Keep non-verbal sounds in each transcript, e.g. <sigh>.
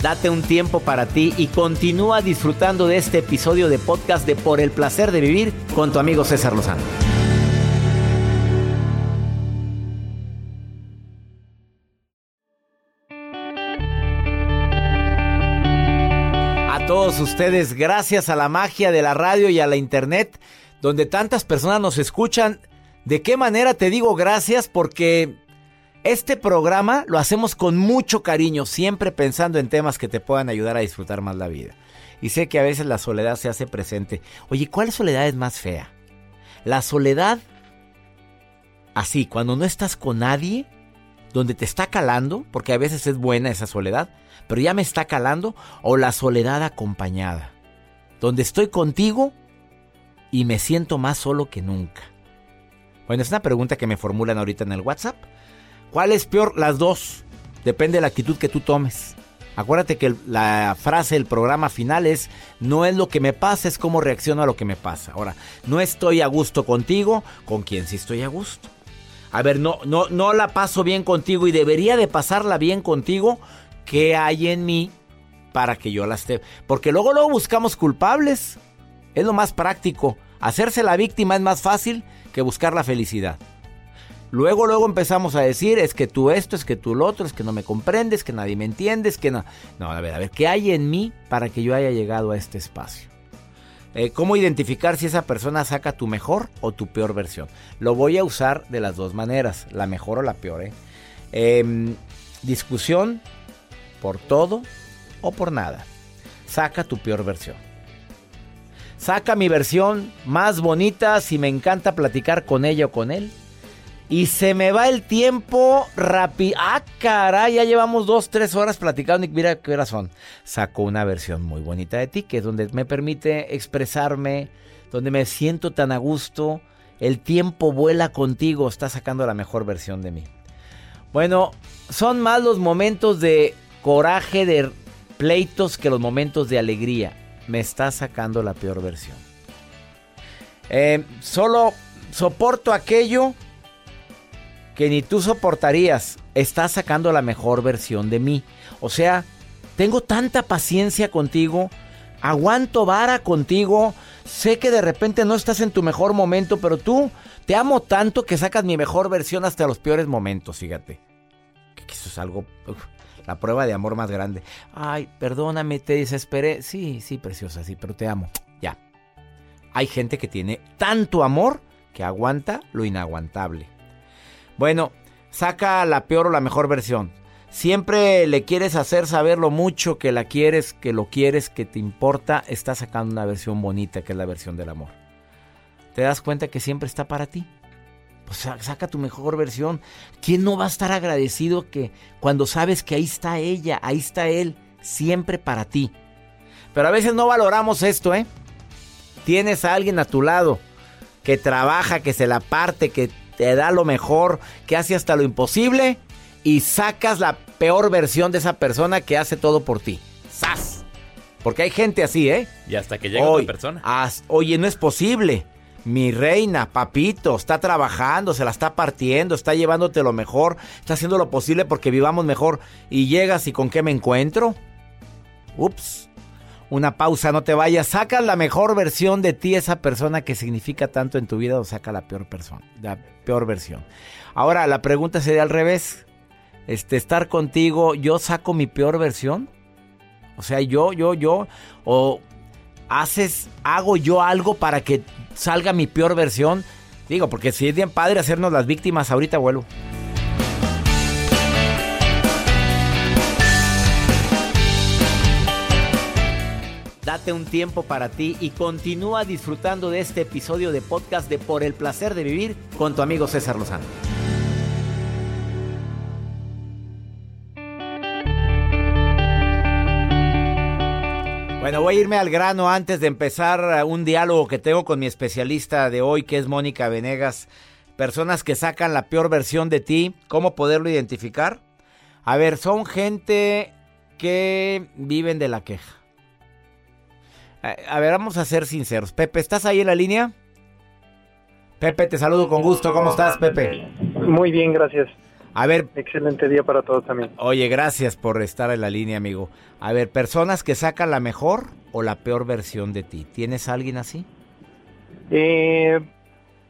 Date un tiempo para ti y continúa disfrutando de este episodio de podcast de Por el placer de vivir con tu amigo César Lozano. A todos ustedes, gracias a la magia de la radio y a la internet, donde tantas personas nos escuchan, ¿de qué manera te digo gracias? Porque este programa lo hacemos con mucho cariño, siempre pensando en temas que te puedan ayudar a disfrutar más la vida. Y sé que a veces la soledad se hace presente. Oye, ¿cuál soledad es más fea? La soledad así, cuando no estás con nadie, donde te está calando, porque a veces es buena esa soledad, pero ya me está calando, o la soledad acompañada, donde estoy contigo y me siento más solo que nunca. Bueno, es una pregunta que me formulan ahorita en el WhatsApp. ¿Cuál es peor? Las dos. Depende de la actitud que tú tomes. Acuérdate que la frase del programa final es, no es lo que me pasa, es cómo reacciono a lo que me pasa. Ahora, no estoy a gusto contigo, ¿con quién sí estoy a gusto? A ver, no, no, no la paso bien contigo y debería de pasarla bien contigo. ¿Qué hay en mí para que yo la esté? Porque luego luego buscamos culpables. Es lo más práctico. Hacerse la víctima es más fácil que buscar la felicidad. Luego, luego empezamos a decir, es que tú esto, es que tú lo otro, es que no me comprendes, que nadie me entiende, es que no. No, a ver, a ver, ¿qué hay en mí para que yo haya llegado a este espacio? Eh, ¿Cómo identificar si esa persona saca tu mejor o tu peor versión? Lo voy a usar de las dos maneras, la mejor o la peor. ¿eh? Em, discusión por todo o por nada. Saca tu peor versión. Saca mi versión más bonita si me encanta platicar con ella o con él y se me va el tiempo rápido. Ah, caray, ya llevamos dos, tres horas platicando y mira qué horas son. Saco una versión muy bonita de ti, que es donde me permite expresarme, donde me siento tan a gusto. El tiempo vuela contigo, está sacando la mejor versión de mí. Bueno, son más los momentos de coraje, de pleitos, que los momentos de alegría. Me está sacando la peor versión. Eh, solo soporto aquello que ni tú soportarías, estás sacando la mejor versión de mí. O sea, tengo tanta paciencia contigo, aguanto vara contigo, sé que de repente no estás en tu mejor momento, pero tú te amo tanto que sacas mi mejor versión hasta los peores momentos, fíjate. Que eso es algo, la prueba de amor más grande. Ay, perdóname, te desesperé. Sí, sí, preciosa, sí, pero te amo. Ya. Hay gente que tiene tanto amor que aguanta lo inaguantable. Bueno, saca la peor o la mejor versión. Siempre le quieres hacer saber lo mucho que la quieres, que lo quieres, que te importa. Está sacando una versión bonita que es la versión del amor. ¿Te das cuenta que siempre está para ti? Pues saca tu mejor versión. ¿Quién no va a estar agradecido que cuando sabes que ahí está ella, ahí está él, siempre para ti? Pero a veces no valoramos esto, ¿eh? Tienes a alguien a tu lado que trabaja, que se la parte, que te da lo mejor, que hace hasta lo imposible y sacas la peor versión de esa persona que hace todo por ti. ¡Sas! Porque hay gente así, ¿eh? Y hasta que llega otra persona. oye, no es posible. Mi reina, papito, está trabajando, se la está partiendo, está llevándote lo mejor, está haciendo lo posible porque vivamos mejor. Y llegas y con qué me encuentro. Ups una pausa, no te vayas. Saca la mejor versión de ti, esa persona que significa tanto en tu vida, o saca la peor persona, la peor versión. Ahora, la pregunta sería al revés. Este, estar contigo, yo saco mi peor versión. O sea, yo, yo, yo, o haces, hago yo algo para que salga mi peor versión. Digo, porque si es bien padre hacernos las víctimas, ahorita vuelvo. Date un tiempo para ti y continúa disfrutando de este episodio de podcast de Por el placer de vivir con tu amigo César Lozano. Bueno, voy a irme al grano antes de empezar un diálogo que tengo con mi especialista de hoy, que es Mónica Venegas. Personas que sacan la peor versión de ti, ¿cómo poderlo identificar? A ver, son gente que viven de la queja a ver, vamos a ser sinceros. Pepe, ¿estás ahí en la línea? Pepe, te saludo con gusto. ¿Cómo estás, Pepe? Muy bien, gracias. A ver. Excelente día para todos también. Oye, gracias por estar en la línea, amigo. A ver, personas que sacan la mejor o la peor versión de ti. ¿Tienes a alguien así? Eh,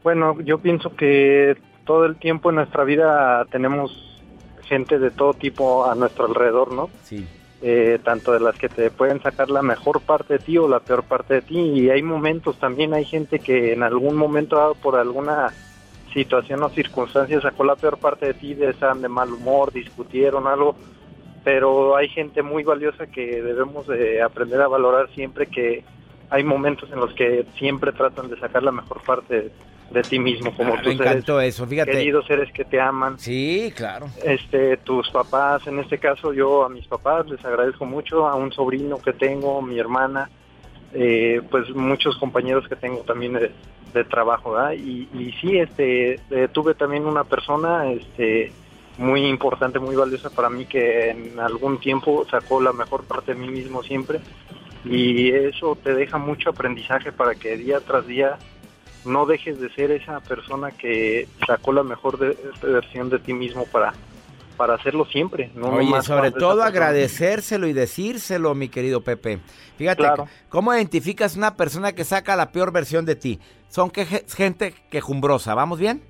bueno, yo pienso que todo el tiempo en nuestra vida tenemos gente de todo tipo a nuestro alrededor, ¿no? Sí. Eh, tanto de las que te pueden sacar la mejor parte de ti o la peor parte de ti. Y hay momentos también, hay gente que en algún momento dado por alguna situación o circunstancia sacó la peor parte de ti, de estaban de mal humor, discutieron algo, pero hay gente muy valiosa que debemos de aprender a valorar siempre que hay momentos en los que siempre tratan de sacar la mejor parte de ti mismo, como ah, tus eso, fíjate. queridos seres que te aman. Sí, claro. Este, tus papás, en este caso yo a mis papás les agradezco mucho, a un sobrino que tengo, mi hermana, eh, pues muchos compañeros que tengo también de, trabajo, ¿verdad? Y, y sí, este, eh, tuve también una persona, este, muy importante, muy valiosa para mí que en algún tiempo sacó la mejor parte de mí mismo siempre y eso te deja mucho aprendizaje para que día tras día no dejes de ser esa persona que sacó la mejor versión de ti mismo para para hacerlo siempre. No Oye, sobre todo agradecérselo y decírselo, mi querido Pepe. Fíjate, ¿cómo identificas una persona que saca la peor versión de ti? Son que, gente quejumbrosa, ¿vamos bien?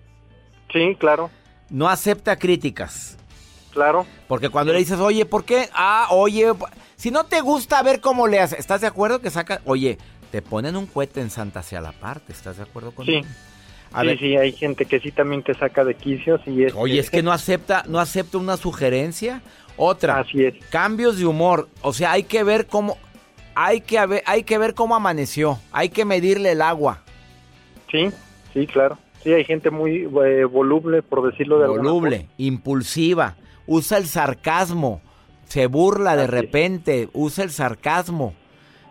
Sí, claro. No acepta críticas. Claro. Porque cuando le dices, oye, ¿por qué? Ah, oye, si no te gusta, a ver cómo le haces. ¿Estás de acuerdo que saca? Oye, te ponen un cohete en Santa hacia la parte, ¿estás de acuerdo con Sí. sí, sí, hay gente que sí también te saca de quicios y es... Oye, es que no acepta, no acepta una sugerencia. Otra, Así es. cambios de humor. O sea, hay que ver cómo, hay que, hay que ver cómo amaneció. Hay que medirle el agua. Sí, sí, claro. Sí, hay gente muy eh, voluble, por decirlo de Voluble, impulsiva, usa el sarcasmo, se burla de repente, usa el sarcasmo.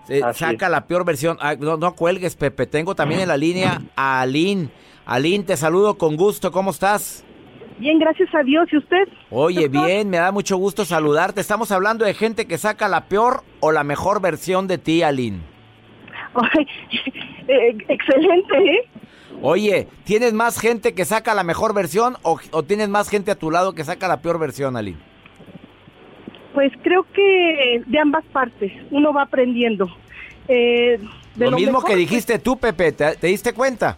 Eh, saca la peor versión. Ah, no, cuelgues, Pepe. Tengo también en la línea a Aline. Aline, te saludo con gusto. ¿Cómo estás? Bien, gracias a Dios. ¿Y usted? Oye, bien, me da mucho gusto saludarte. Estamos hablando de gente que saca la peor o la mejor versión de ti, Aline. <laughs> Eh, excelente, ¿eh? Oye, ¿tienes más gente que saca la mejor versión o, o, tienes más gente a tu lado que saca la peor versión, Aline? Pues creo que de ambas partes, uno va aprendiendo. Eh, lo, mismo que dijiste tú, Pepe, ¿te, diste cuenta?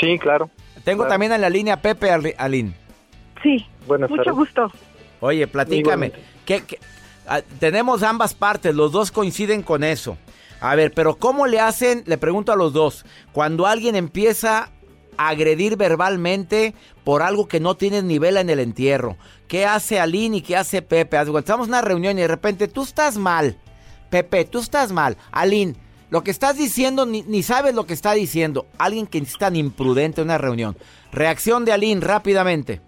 Sí, claro. Tengo también en la línea Pepe Alín. Sí, bueno, mucho gusto. Oye, platícame. ¿qué, ah, tenemos ambas partes, los dos coinciden con eso. A ver, pero ¿cómo le hacen? Le pregunto a los dos. Cuando alguien empieza agredir verbalmente por algo que no tienes nivel en el entierro. ¿Qué hace Aline y qué hace Pepe? Estamos en una reunión y de repente tú estás mal. Pepe, tú estás mal. Aline, lo que estás diciendo ni, sabes lo que está diciendo. Alguien que es tan imprudente en una reunión. Reacción de Aline rápidamente.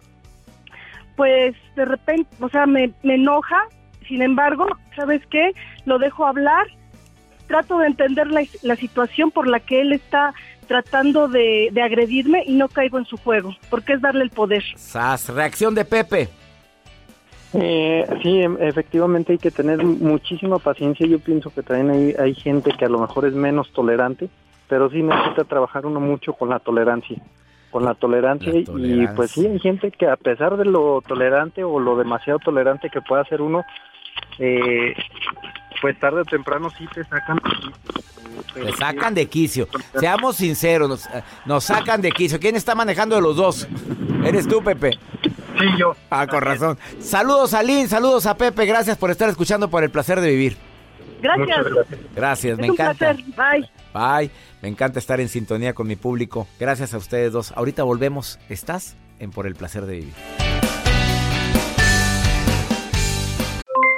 Pues de repente, o sea, me, enoja. Sin embargo, ¿sabes qué? Lo dejo hablar. Trato de entender la, la situación por la que él está tratando de, agredirme y no caigo en su juego, porque es darle el poder. Sas, reacción de Pepe. Eh, sí, em, efectivamente hay que tener muchísima paciencia. Yo pienso que también hay, hay gente que a lo mejor es menos tolerante, pero sí necesita trabajar uno mucho con la tolerancia. Con la tolerancia, y pues sí, hay gente que a pesar de lo tolerante o lo demasiado tolerante que pueda ser uno, eh, pues tarde o temprano sí te sacan te sacan de quicio. Seamos sinceros, nos, sacan de quicio. ¿Quién está manejando de los dos? ¿Eres tú, Pepe? Sí, yo. Ah, con razón. Saludos a Lynn, saludos a Pepe. Gracias por estar escuchando por el placer de vivir. Gracias. Gracias, me encanta. Bye. Bye. Me encanta estar en sintonía con mi público. Gracias a ustedes dos. Ahorita volvemos. ¿Estás en Por el placer de vivir?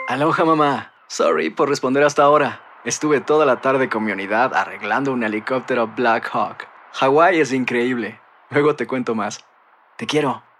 Aloha, mamá. Sorry por responder hasta ahora. Estuve toda la tarde con mi unidad arreglando un helicóptero Black Hawk. Hawái es increíble. Luego te cuento más. Te quiero.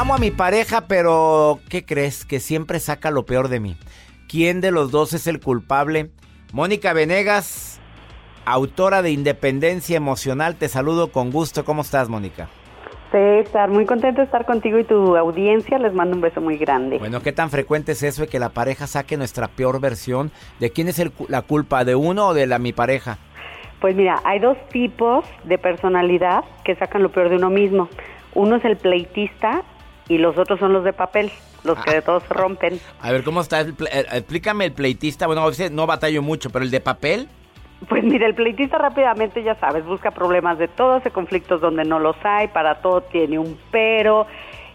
Amo a mi pareja, pero ¿qué crees? Que siempre saca lo peor de mí. ¿Quién de los dos es el culpable? Mónica Venegas, autora de Independencia Emocional, te saludo con gusto. ¿Cómo estás, Mónica? César, muy contento de estar contigo y tu audiencia. Les mando un beso muy grande. Bueno, ¿qué tan frecuente es eso de que la pareja saque nuestra peor versión? ¿De quién es la culpa? ¿De uno o de la mi pareja? Pues mira, hay dos tipos de personalidad que sacan lo peor de uno mismo. Uno es el pleitista y los otros son los de papel, los que de todos se rompen. A ver, ¿cómo está? El eh, explícame el pleitista. Bueno, a veces no batallo mucho, pero el de papel. Pues mira, el pleitista rápidamente, ya sabes, busca problemas de todo, hace conflictos donde no los hay, para todo tiene un pero.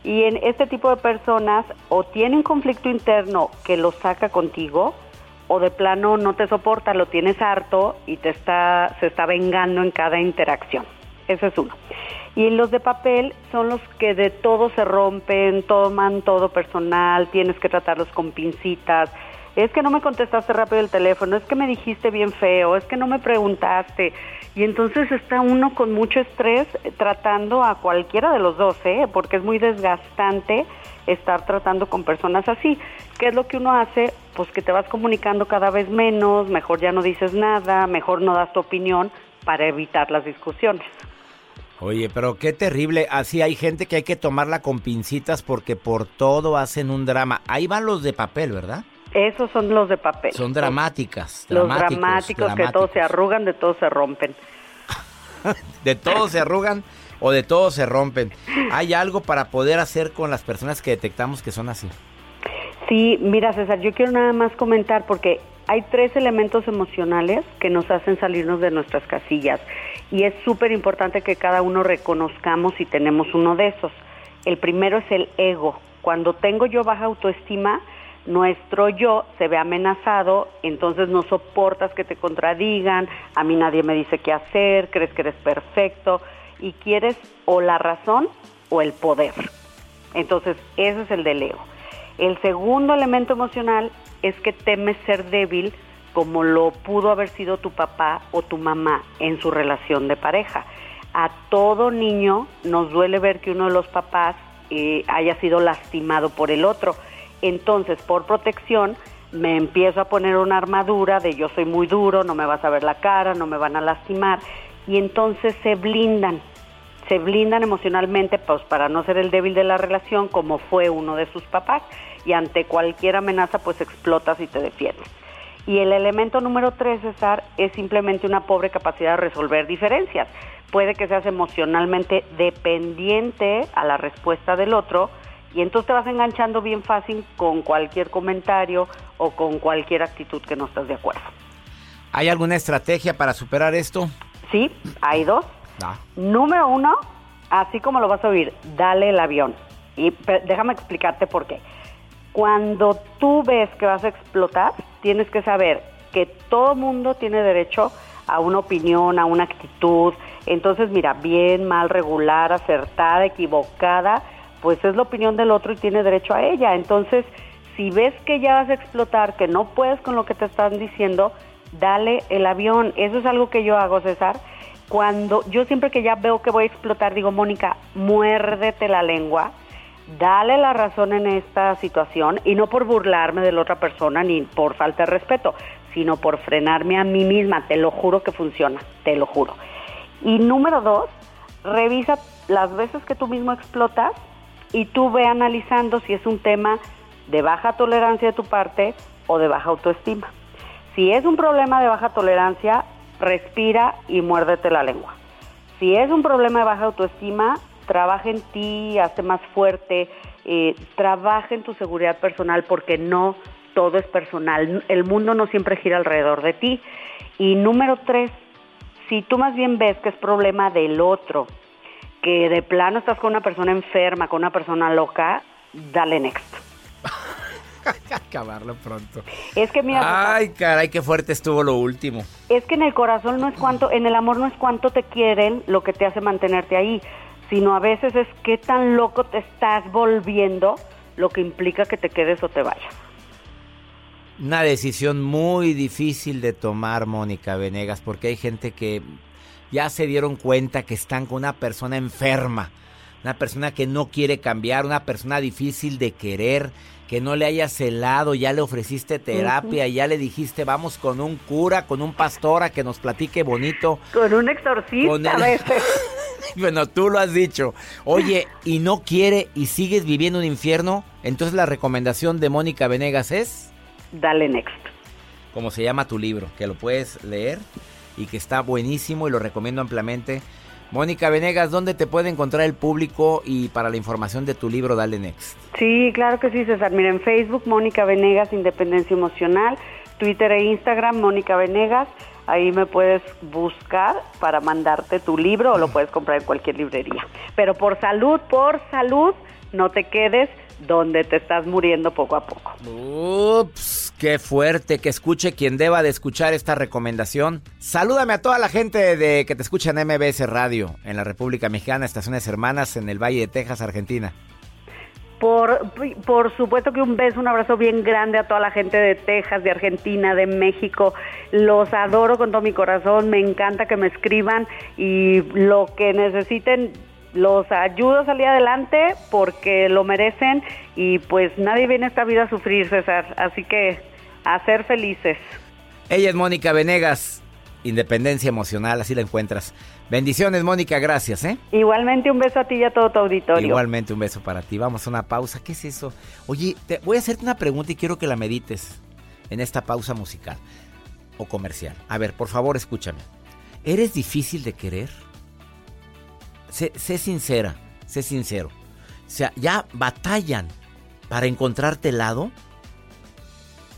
Y en este tipo de personas o tiene un conflicto interno que lo saca contigo, o de plano no te soporta, lo tienes harto y te está, se está vengando en cada interacción. Ese es uno. Y los de papel son los que de todo se rompen, toman todo personal, tienes que tratarlos con pincitas. Es que no me contestaste rápido el teléfono, es que me dijiste bien feo, es que no me preguntaste. Y entonces está uno con mucho estrés tratando a cualquiera de los dos, ¿eh? porque es muy desgastante estar tratando con personas así. ¿Qué es lo que uno hace? Pues que te vas comunicando cada vez menos, mejor ya no dices nada, mejor no das tu opinión para evitar las discusiones. Oye, pero qué terrible. Así hay gente que hay que tomarla con pincitas porque por todo hacen un drama. Ahí van los de papel, ¿verdad? Esos son los de papel. Son dramáticas. Los dramáticos, que todos se arrugan, de todos se rompen. <laughs> de todos se arrugan o de todos se rompen. ¿Hay algo para poder hacer con las personas que detectamos que son así? Sí, mira César, yo quiero nada más comentar porque hay tres elementos emocionales que nos hacen salirnos de nuestras casillas y es súper importante que cada uno reconozcamos si tenemos uno de esos. El primero es el ego. Cuando tengo yo baja autoestima, nuestro yo se ve amenazado, entonces no soportas que te contradigan, a mí nadie me dice qué hacer, crees que eres perfecto y quieres o la razón o el poder. Entonces, ese es el del ego. El segundo elemento emocional es que temes ser débil como lo pudo haber sido tu papá o tu mamá en su relación de pareja. A todo niño nos duele ver que uno de los papás eh, haya sido lastimado por el otro. Entonces, por protección, me empiezo a poner una armadura de yo soy muy duro, no me vas a ver la cara, no me van a lastimar. Y entonces se blindan, se blindan emocionalmente pues, para no ser el débil de la relación como fue uno de sus papás. Y ante cualquier amenaza pues explotas y te defiendes. Y el elemento número tres, César, es simplemente una pobre capacidad de resolver diferencias. Puede que seas emocionalmente dependiente a la respuesta del otro y entonces te vas enganchando bien fácil con cualquier comentario o con cualquier actitud que no estás de acuerdo. ¿Hay alguna estrategia para superar esto? Sí, hay dos. Número uno, así como lo vas a oír, dale el avión. Y déjame explicarte por qué. Cuando tú ves que vas a explotar, tienes que saber que todo mundo tiene derecho a una opinión, a una actitud. Entonces, mira, bien, mal, regular, acertada, equivocada, pues es la opinión del otro y tiene derecho a ella. Entonces, si ves que ya vas a explotar, que no puedes con lo que te están diciendo, dale el avión. Eso es algo que yo hago, César. Cuando yo siempre que ya veo que voy a explotar, digo, Mónica, muérdete la lengua dale la razón en esta situación y no por burlarme de la otra persona ni por falta de respeto, sino por frenarme a mí misma. Te lo juro que funciona, te lo juro. Y número dos, revisa las veces que tú mismo explotas y tú ve analizando si es un tema de baja tolerancia de tu parte o de baja autoestima. Si es un problema de baja tolerancia, respira y muérdete la lengua. Si es un problema de baja autoestima, trabaja en ti, hazte más fuerte, eh, trabaja en tu seguridad personal porque no todo es personal. El mundo no siempre gira alrededor de ti. Y número tres, si tú más bien ves que es problema del otro, que de plano estás con una persona enferma, con una persona loca, dale next. <laughs> <laughs> Acabarlo pronto. Es que mira. Ay, caray, qué fuerte estuvo lo último. Es que en el corazón no es cuánto, en el amor no es cuánto te quieren lo que te hace mantenerte ahí, sino a veces es qué tan loco te estás volviendo lo que implica que te quedes o te vayas. Una decisión muy difícil de tomar, Mónica Venegas, porque hay gente que ya se dieron cuenta que están con una persona enferma, una persona que no quiere cambiar, una persona difícil de querer, que no le hayas celado, ya le ofreciste terapia, ya le dijiste vamos con un cura, con un pastor a que nos platique bonito. Con un exorcista a veces. <laughs> bueno, tú lo has dicho. Oye, y no quiere y sigues viviendo un infierno, entonces la recomendación de Mónica Venegas es... Dale next. Como se llama tu libro, que lo puedes leer y que está buenísimo y lo recomiendo ampliamente. Mónica Venegas, ¿dónde te puede encontrar el público y para la información de tu libro Dale Next? Sí, claro que sí, César. Mira, en Facebook, Mónica Venegas, Independencia Emocional, Twitter e Instagram, Mónica Venegas. Ahí me puedes buscar para mandarte tu libro o lo puedes comprar en cualquier librería. Pero por salud, por salud, no te quedes donde te estás muriendo poco a poco. Ups, qué fuerte que escuche quien deba de escuchar esta recomendación. Salúdame a toda la gente de que te escucha en MBS Radio en la República Mexicana, Estaciones Hermanas en el Valle de Texas, Argentina. Por, por supuesto que un beso, un abrazo bien grande a toda la gente de Texas, de Argentina, de México. Los adoro con todo mi corazón, me encanta que me escriban y lo que necesiten los ayudo a salir adelante porque lo merecen y pues nadie viene a esta vida a sufrir, César. Así que a ser felices. Ella es Mónica Venegas, Independencia Emocional, así la encuentras. Bendiciones, Mónica, gracias, ¿eh? Igualmente un beso a ti y a todo tu auditorio. Igualmente un beso para ti. Vamos a una pausa. ¿Qué es eso? Oye, te voy a hacerte una pregunta y quiero que la medites en esta pausa musical o comercial. A ver, por favor, escúchame. ¿Eres difícil de querer? sé, sincera, sé sincero. O sea, ya batallan para encontrarte lado.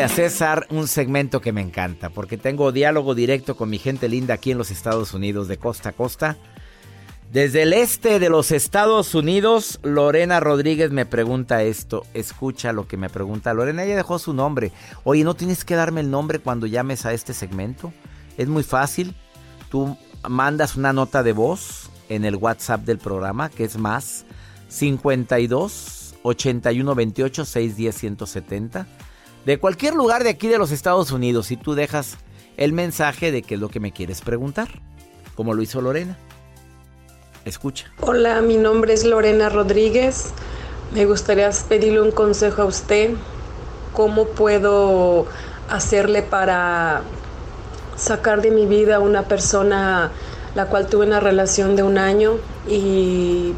A César un segmento que me encanta, porque tengo diálogo directo con mi gente linda aquí en los Estados Unidos, de costa a costa. Desde el este de los Estados Unidos, Lorena Rodríguez me pregunta esto. Escucha lo que me pregunta Lorena. Ella dejó su nombre. Oye, ¿no tienes que darme el nombre cuando llames a este segmento? Es muy fácil. Tú mandas una nota de voz en el WhatsApp del programa, que es más 52 81 28 610 170. De cualquier lugar de aquí de los Estados Unidos, y tú dejas el mensaje de qué es lo que me quieres preguntar, como lo hizo Lorena. Escucha. Hola, mi nombre es Lorena Rodríguez. Me gustaría pedirle un consejo a usted. ¿Cómo puedo hacerle para sacar de mi vida a una persona la cual tuve una relación de un año y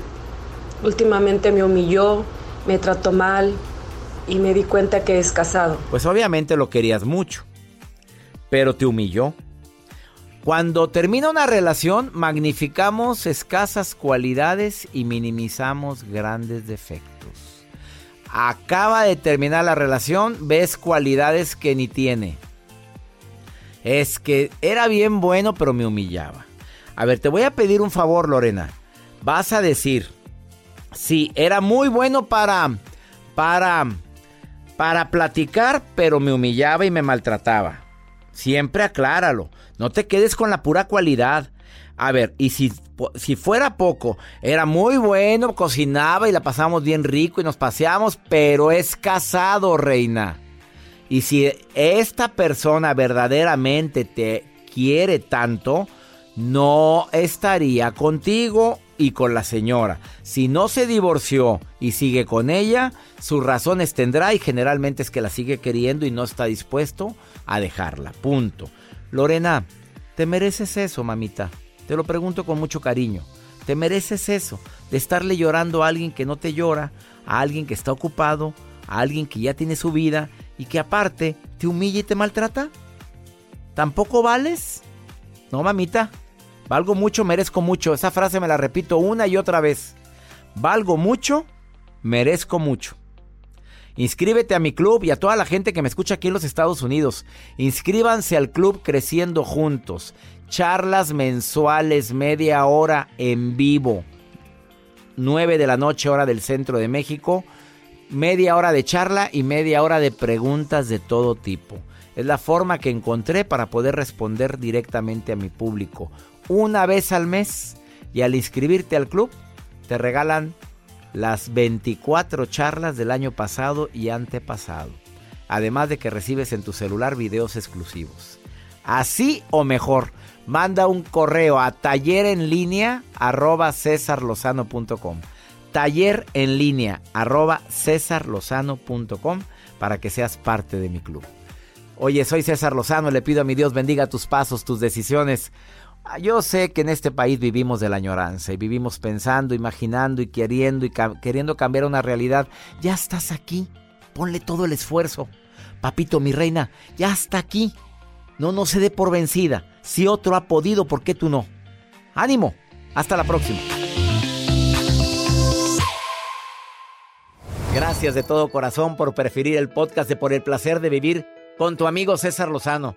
últimamente me humilló, me trató mal y me di cuenta que es casado? Pues obviamente lo querías mucho, pero te humilló. Cuando termina una relación, magnificamos escasas cualidades y minimizamos grandes defectos. Acaba de terminar la relación, ves cualidades que ni tiene. Es que era bien bueno, pero me humillaba. A ver, te voy a pedir un favor, Lorena. Vas a decir, sí, era muy bueno para, para, para platicar, pero me humillaba y me maltrataba. Siempre acláralo. No te quedes con la pura cualidad. A ver, y si, si fuera poco, era muy bueno, cocinaba y la pasábamos bien rico y nos paseamos, pero es casado, reina. Y si esta persona verdaderamente te quiere tanto, no estaría contigo y con la señora. Si no se divorció y sigue con ella, sus razones tendrá y generalmente es que la sigue queriendo y no está dispuesto a dejarla. Punto. Lorena, ¿te mereces eso, mamita? Te lo pregunto con mucho cariño. ¿Te mereces eso? De estarle llorando a alguien que no te llora, a alguien que está ocupado, a alguien que ya tiene su vida y que aparte te humilla y te maltrata. ¿Tampoco vales? No, mamita. Valgo mucho, merezco mucho. Esa frase me la repito una y otra vez. Valgo mucho, merezco mucho. Inscríbete a mi club y a toda la gente que me escucha aquí en los Estados Unidos. Inscríbanse al club Creciendo Juntos. Charlas mensuales, media hora en vivo. 9 de la noche, hora del centro de México. Media hora de charla y media hora de preguntas de todo tipo. Es la forma que encontré para poder responder directamente a mi público. Una vez al mes. Y al inscribirte al club, te regalan las 24 charlas del año pasado y antepasado. Además de que recibes en tu celular videos exclusivos. Así o mejor, manda un correo a taller en línea arroba Taller en línea arroba para que seas parte de mi club. Oye, soy César Lozano, le pido a mi Dios bendiga tus pasos, tus decisiones. Ah, yo sé que en este país vivimos de la añoranza y vivimos pensando, imaginando y queriendo y queriendo cambiar una realidad. Ya estás aquí, ponle todo el esfuerzo. Papito, mi reina, ya está aquí. No, no se dé por vencida. Si otro ha podido, ¿por qué tú no? Ánimo, hasta la próxima. Gracias de todo corazón por preferir el podcast de Por el Placer de Vivir con tu amigo César Lozano.